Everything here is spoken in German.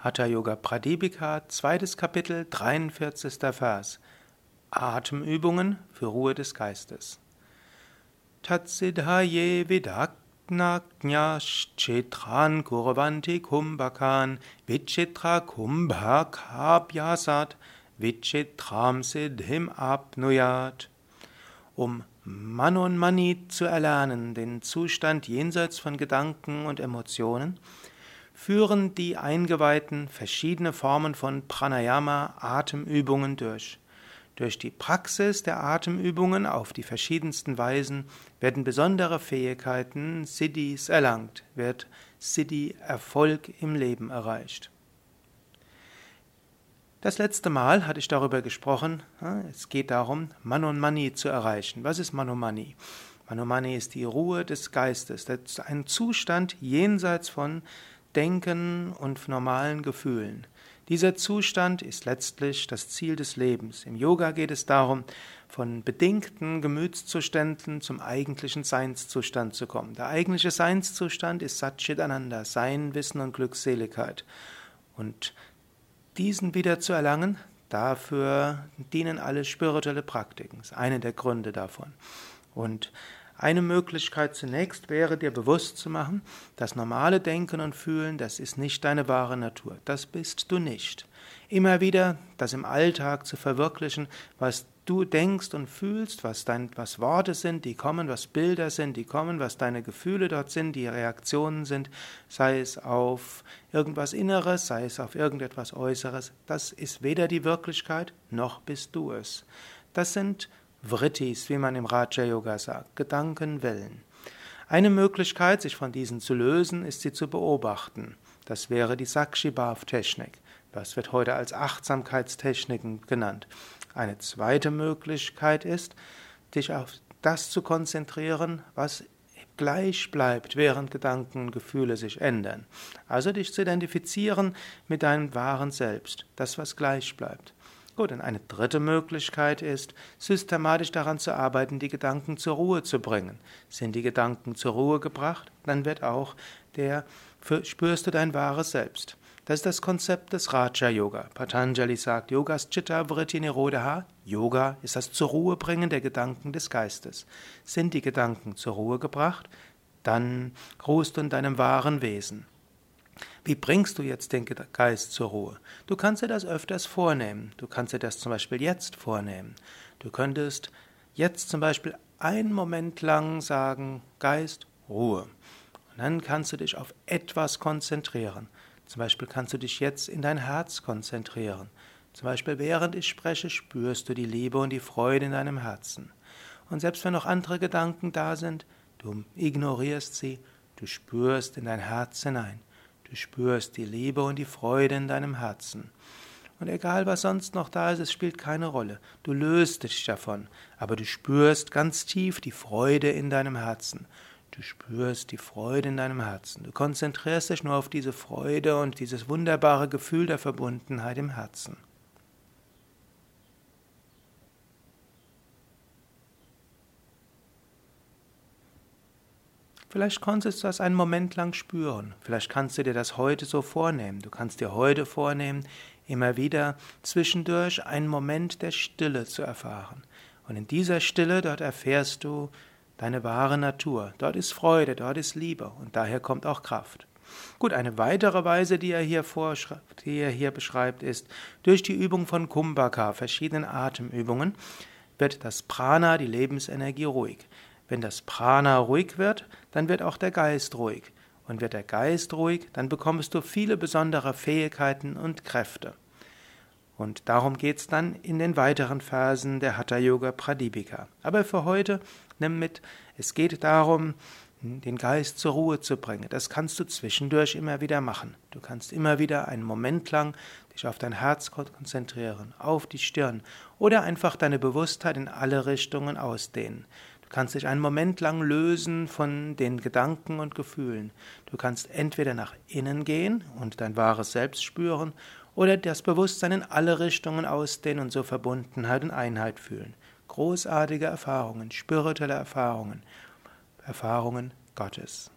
Hatha Yoga Pradipika, zweites Kapitel, 43. Vers. Atemübungen für Ruhe des Geistes. Tatsidhaye vidaknajnyaschetran kurvanti kumbhakan vichitra kumbhakabhyasat vichitram siddhim apnuyat. Um Manon Mani zu erlernen, den Zustand jenseits von Gedanken und Emotionen, führen die Eingeweihten verschiedene Formen von Pranayama, Atemübungen durch. Durch die Praxis der Atemübungen auf die verschiedensten Weisen werden besondere Fähigkeiten, Siddhis erlangt, wird Siddhi-Erfolg im Leben erreicht. Das letzte Mal hatte ich darüber gesprochen, es geht darum, Manomani zu erreichen. Was ist Manomani? Manomani ist die Ruhe des Geistes, ein Zustand jenseits von Denken und normalen Gefühlen. Dieser Zustand ist letztlich das Ziel des Lebens. Im Yoga geht es darum, von bedingten Gemütszuständen zum eigentlichen Seinszustand zu kommen. Der eigentliche Seinszustand ist Satchitananda, Sein, Wissen und Glückseligkeit. Und diesen wieder zu erlangen, dafür dienen alle spirituelle Praktiken. Das ist einer der Gründe davon. Und eine Möglichkeit zunächst wäre dir bewusst zu machen, das normale Denken und Fühlen, das ist nicht deine wahre Natur, das bist du nicht. Immer wieder das im Alltag zu verwirklichen, was du denkst und fühlst, was, dein, was Worte sind, die kommen, was Bilder sind, die kommen, was deine Gefühle dort sind, die Reaktionen sind, sei es auf irgendwas Inneres, sei es auf irgendetwas Äußeres, das ist weder die Wirklichkeit, noch bist du es. Das sind Vrittis, wie man im Raja Yoga sagt, Gedankenwellen. Eine Möglichkeit, sich von diesen zu lösen, ist sie zu beobachten. Das wäre die Sakshibhav-Technik. Das wird heute als Achtsamkeitstechniken genannt. Eine zweite Möglichkeit ist, dich auf das zu konzentrieren, was gleich bleibt, während Gedanken und Gefühle sich ändern. Also dich zu identifizieren mit deinem wahren Selbst, das, was gleich bleibt. Gut, und eine dritte Möglichkeit ist, systematisch daran zu arbeiten, die Gedanken zur Ruhe zu bringen. Sind die Gedanken zur Ruhe gebracht, dann wird auch der, spürst du dein wahres Selbst. Das ist das Konzept des Raja Yoga. Patanjali sagt, Yogas Chitta Vritti Nirodha. Yoga ist das zur Ruhe bringen der Gedanken des Geistes. Sind die Gedanken zur Ruhe gebracht, dann ruhst du in deinem wahren Wesen. Wie bringst du jetzt den Geist zur Ruhe? Du kannst dir das öfters vornehmen. Du kannst dir das zum Beispiel jetzt vornehmen. Du könntest jetzt zum Beispiel einen Moment lang sagen, Geist, Ruhe. Und dann kannst du dich auf etwas konzentrieren. Zum Beispiel kannst du dich jetzt in dein Herz konzentrieren. Zum Beispiel während ich spreche, spürst du die Liebe und die Freude in deinem Herzen. Und selbst wenn noch andere Gedanken da sind, du ignorierst sie, du spürst in dein Herz hinein. Du spürst die Liebe und die Freude in deinem Herzen. Und egal was sonst noch da ist, es spielt keine Rolle. Du löst dich davon, aber du spürst ganz tief die Freude in deinem Herzen. Du spürst die Freude in deinem Herzen. Du konzentrierst dich nur auf diese Freude und dieses wunderbare Gefühl der Verbundenheit im Herzen. Vielleicht konntest du das einen Moment lang spüren. Vielleicht kannst du dir das heute so vornehmen. Du kannst dir heute vornehmen, immer wieder zwischendurch einen Moment der Stille zu erfahren. Und in dieser Stille, dort erfährst du deine wahre Natur. Dort ist Freude, dort ist Liebe und daher kommt auch Kraft. Gut, eine weitere Weise, die er hier vorschreibt, die er hier beschreibt, ist, durch die Übung von Kumbhaka, verschiedenen Atemübungen, wird das Prana, die Lebensenergie, ruhig. Wenn das Prana ruhig wird, dann wird auch der Geist ruhig. Und wird der Geist ruhig, dann bekommst du viele besondere Fähigkeiten und Kräfte. Und darum geht es dann in den weiteren Phasen der Hatha Yoga Pradipika. Aber für heute nimm mit, es geht darum, den Geist zur Ruhe zu bringen. Das kannst du zwischendurch immer wieder machen. Du kannst immer wieder einen Moment lang dich auf dein Herz konzentrieren, auf die Stirn oder einfach deine Bewusstheit in alle Richtungen ausdehnen. Du kannst dich einen Moment lang lösen von den Gedanken und Gefühlen. Du kannst entweder nach innen gehen und dein wahres Selbst spüren oder das Bewusstsein in alle Richtungen ausdehnen und so Verbundenheit und Einheit fühlen. Großartige Erfahrungen, spirituelle Erfahrungen, Erfahrungen Gottes.